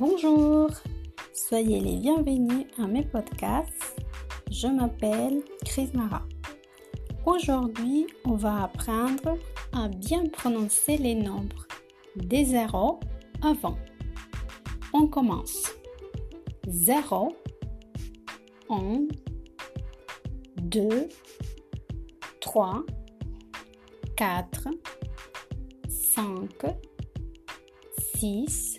Bonjour, soyez les bienvenus à mes podcasts. Je m'appelle Chris Mara. Aujourd'hui, on va apprendre à bien prononcer les nombres des zéros avant. On commence. 0, 1, 2, 3, 4, 5, 6,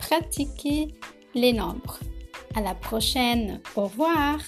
Pratiquez les nombres. À la prochaine. Au revoir.